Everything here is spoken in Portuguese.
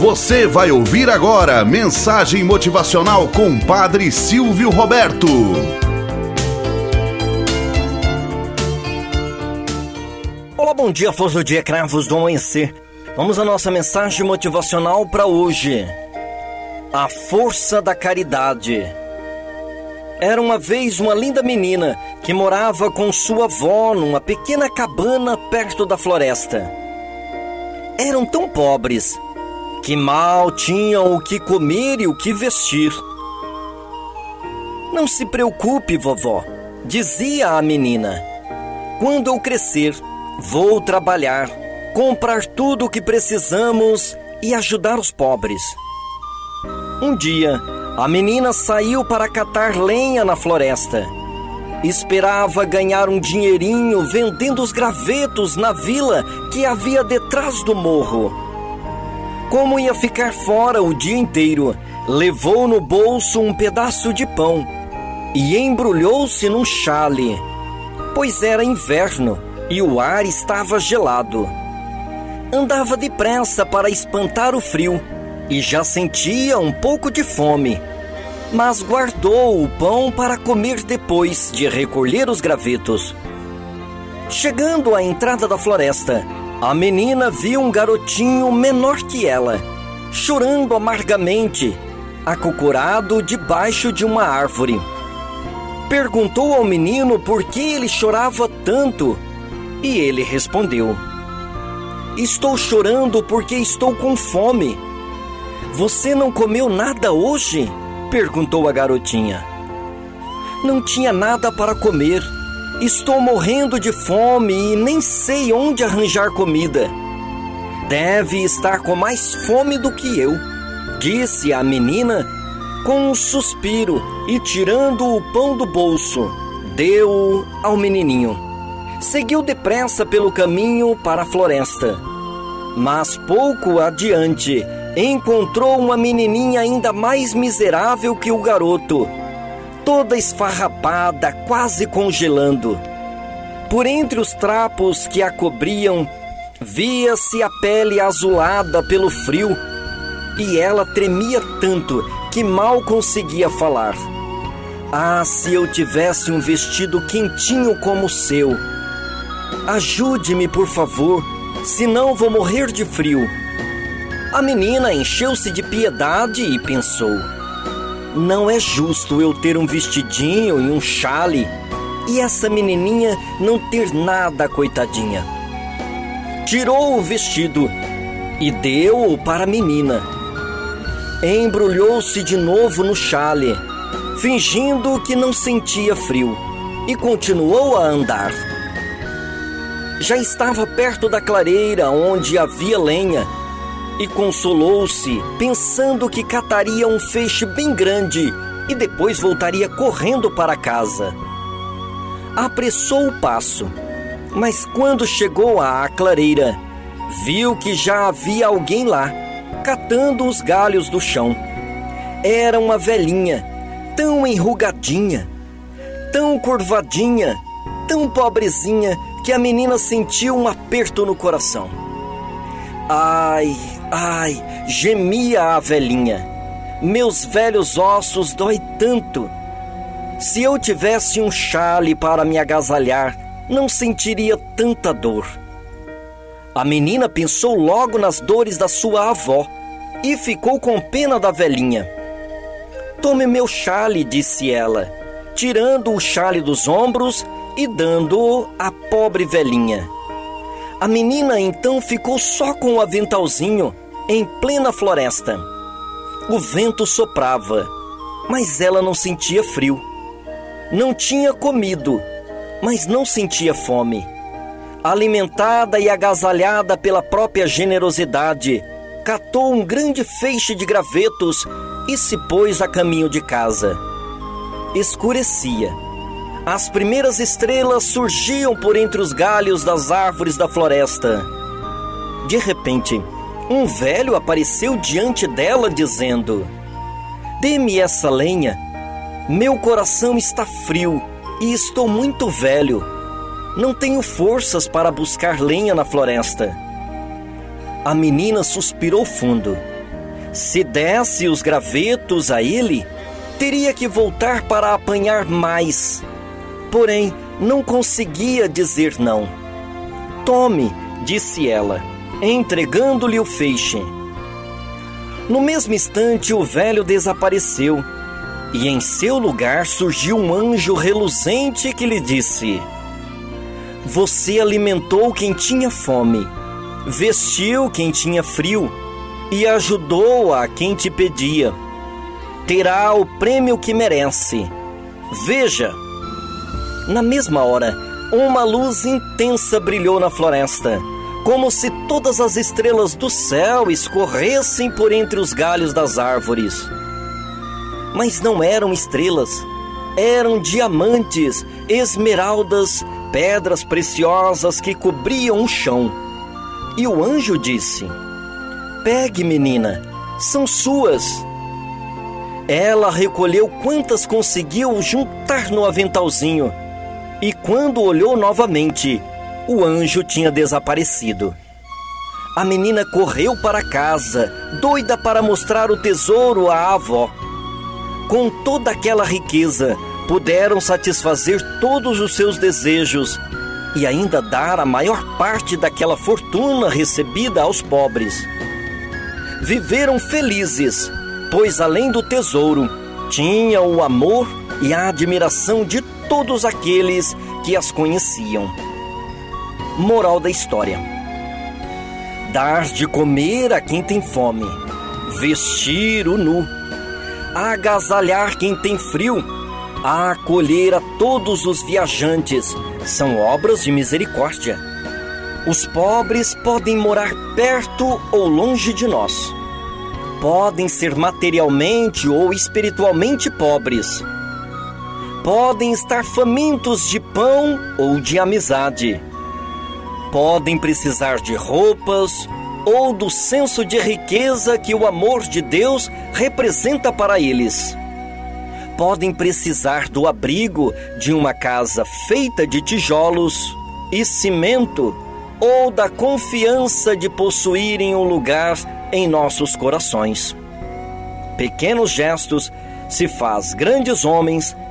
Você vai ouvir agora mensagem motivacional com Padre Silvio Roberto. Olá, bom dia, flores do dia, cravos do amanhecer. Vamos à nossa mensagem motivacional para hoje. A força da caridade. Era uma vez uma linda menina que morava com sua avó numa pequena cabana perto da floresta. Eram tão pobres que mal tinham o que comer e o que vestir. Não se preocupe, vovó, dizia a menina. Quando eu crescer, vou trabalhar, comprar tudo o que precisamos e ajudar os pobres. Um dia, a menina saiu para catar lenha na floresta. Esperava ganhar um dinheirinho vendendo os gravetos na vila que havia detrás do morro. Como ia ficar fora o dia inteiro, levou no bolso um pedaço de pão e embrulhou-se num chale, pois era inverno e o ar estava gelado. Andava depressa para espantar o frio e já sentia um pouco de fome, mas guardou o pão para comer depois de recolher os gravetos. Chegando à entrada da floresta, a menina viu um garotinho menor que ela, chorando amargamente, acocorado debaixo de uma árvore. Perguntou ao menino por que ele chorava tanto e ele respondeu: Estou chorando porque estou com fome. Você não comeu nada hoje? perguntou a garotinha. Não tinha nada para comer Estou morrendo de fome e nem sei onde arranjar comida. Deve estar com mais fome do que eu, disse a menina com um suspiro e tirando o pão do bolso, deu ao menininho. Seguiu depressa pelo caminho para a floresta. Mas pouco adiante, encontrou uma menininha ainda mais miserável que o garoto toda esfarrapada, quase congelando. Por entre os trapos que a cobriam, via-se a pele azulada pelo frio e ela tremia tanto que mal conseguia falar. Ah, se eu tivesse um vestido quentinho como o seu! Ajude-me, por favor, senão vou morrer de frio. A menina encheu-se de piedade e pensou: não é justo eu ter um vestidinho e um chale e essa menininha não ter nada, coitadinha. Tirou o vestido e deu-o para a menina. Embrulhou-se de novo no chale, fingindo que não sentia frio, e continuou a andar. Já estava perto da clareira onde havia lenha e consolou-se, pensando que cataria um feixe bem grande e depois voltaria correndo para casa. Apressou o passo, mas quando chegou à clareira, viu que já havia alguém lá, catando os galhos do chão. Era uma velhinha, tão enrugadinha, tão curvadinha, tão pobrezinha que a menina sentiu um aperto no coração. Ai, Ai, gemia a velhinha. Meus velhos ossos dói tanto. Se eu tivesse um chale para me agasalhar, não sentiria tanta dor. A menina pensou logo nas dores da sua avó e ficou com pena da velhinha. Tome meu chale, disse ela, tirando o chale dos ombros e dando-o à pobre velhinha. A menina então ficou só com o aventalzinho em plena floresta. O vento soprava, mas ela não sentia frio. Não tinha comido, mas não sentia fome. Alimentada e agasalhada pela própria generosidade, catou um grande feixe de gravetos e se pôs a caminho de casa. Escurecia as primeiras estrelas surgiam por entre os galhos das árvores da floresta. De repente, um velho apareceu diante dela, dizendo: Dê-me essa lenha. Meu coração está frio e estou muito velho. Não tenho forças para buscar lenha na floresta. A menina suspirou fundo Se desse os gravetos a ele, teria que voltar para apanhar mais. Porém, não conseguia dizer não. Tome, disse ela, entregando-lhe o feixe. No mesmo instante, o velho desapareceu e em seu lugar surgiu um anjo reluzente que lhe disse: Você alimentou quem tinha fome, vestiu quem tinha frio e ajudou a quem te pedia. Terá o prêmio que merece. Veja! Na mesma hora, uma luz intensa brilhou na floresta, como se todas as estrelas do céu escorressem por entre os galhos das árvores mas não eram estrelas, eram diamantes, esmeraldas, pedras preciosas que cobriam o chão. E o anjo disse: Pegue, menina, são suas. Ela recolheu quantas conseguiu juntar no aventalzinho, e quando olhou novamente, o anjo tinha desaparecido. A menina correu para casa, doida para mostrar o tesouro à avó com toda aquela riqueza, puderam satisfazer todos os seus desejos e ainda dar a maior parte daquela fortuna recebida aos pobres. Viveram felizes, pois além do tesouro, tinham o amor e a admiração de todos aqueles que as conheciam. Moral da história: Dar de comer a quem tem fome, vestir o nu agasalhar quem tem frio, acolher a todos os viajantes, são obras de misericórdia. Os pobres podem morar perto ou longe de nós. Podem ser materialmente ou espiritualmente pobres. Podem estar famintos de pão ou de amizade. Podem precisar de roupas ou do senso de riqueza que o amor de Deus representa para eles. Podem precisar do abrigo de uma casa feita de tijolos e cimento ou da confiança de possuírem um lugar em nossos corações. Pequenos gestos se faz grandes homens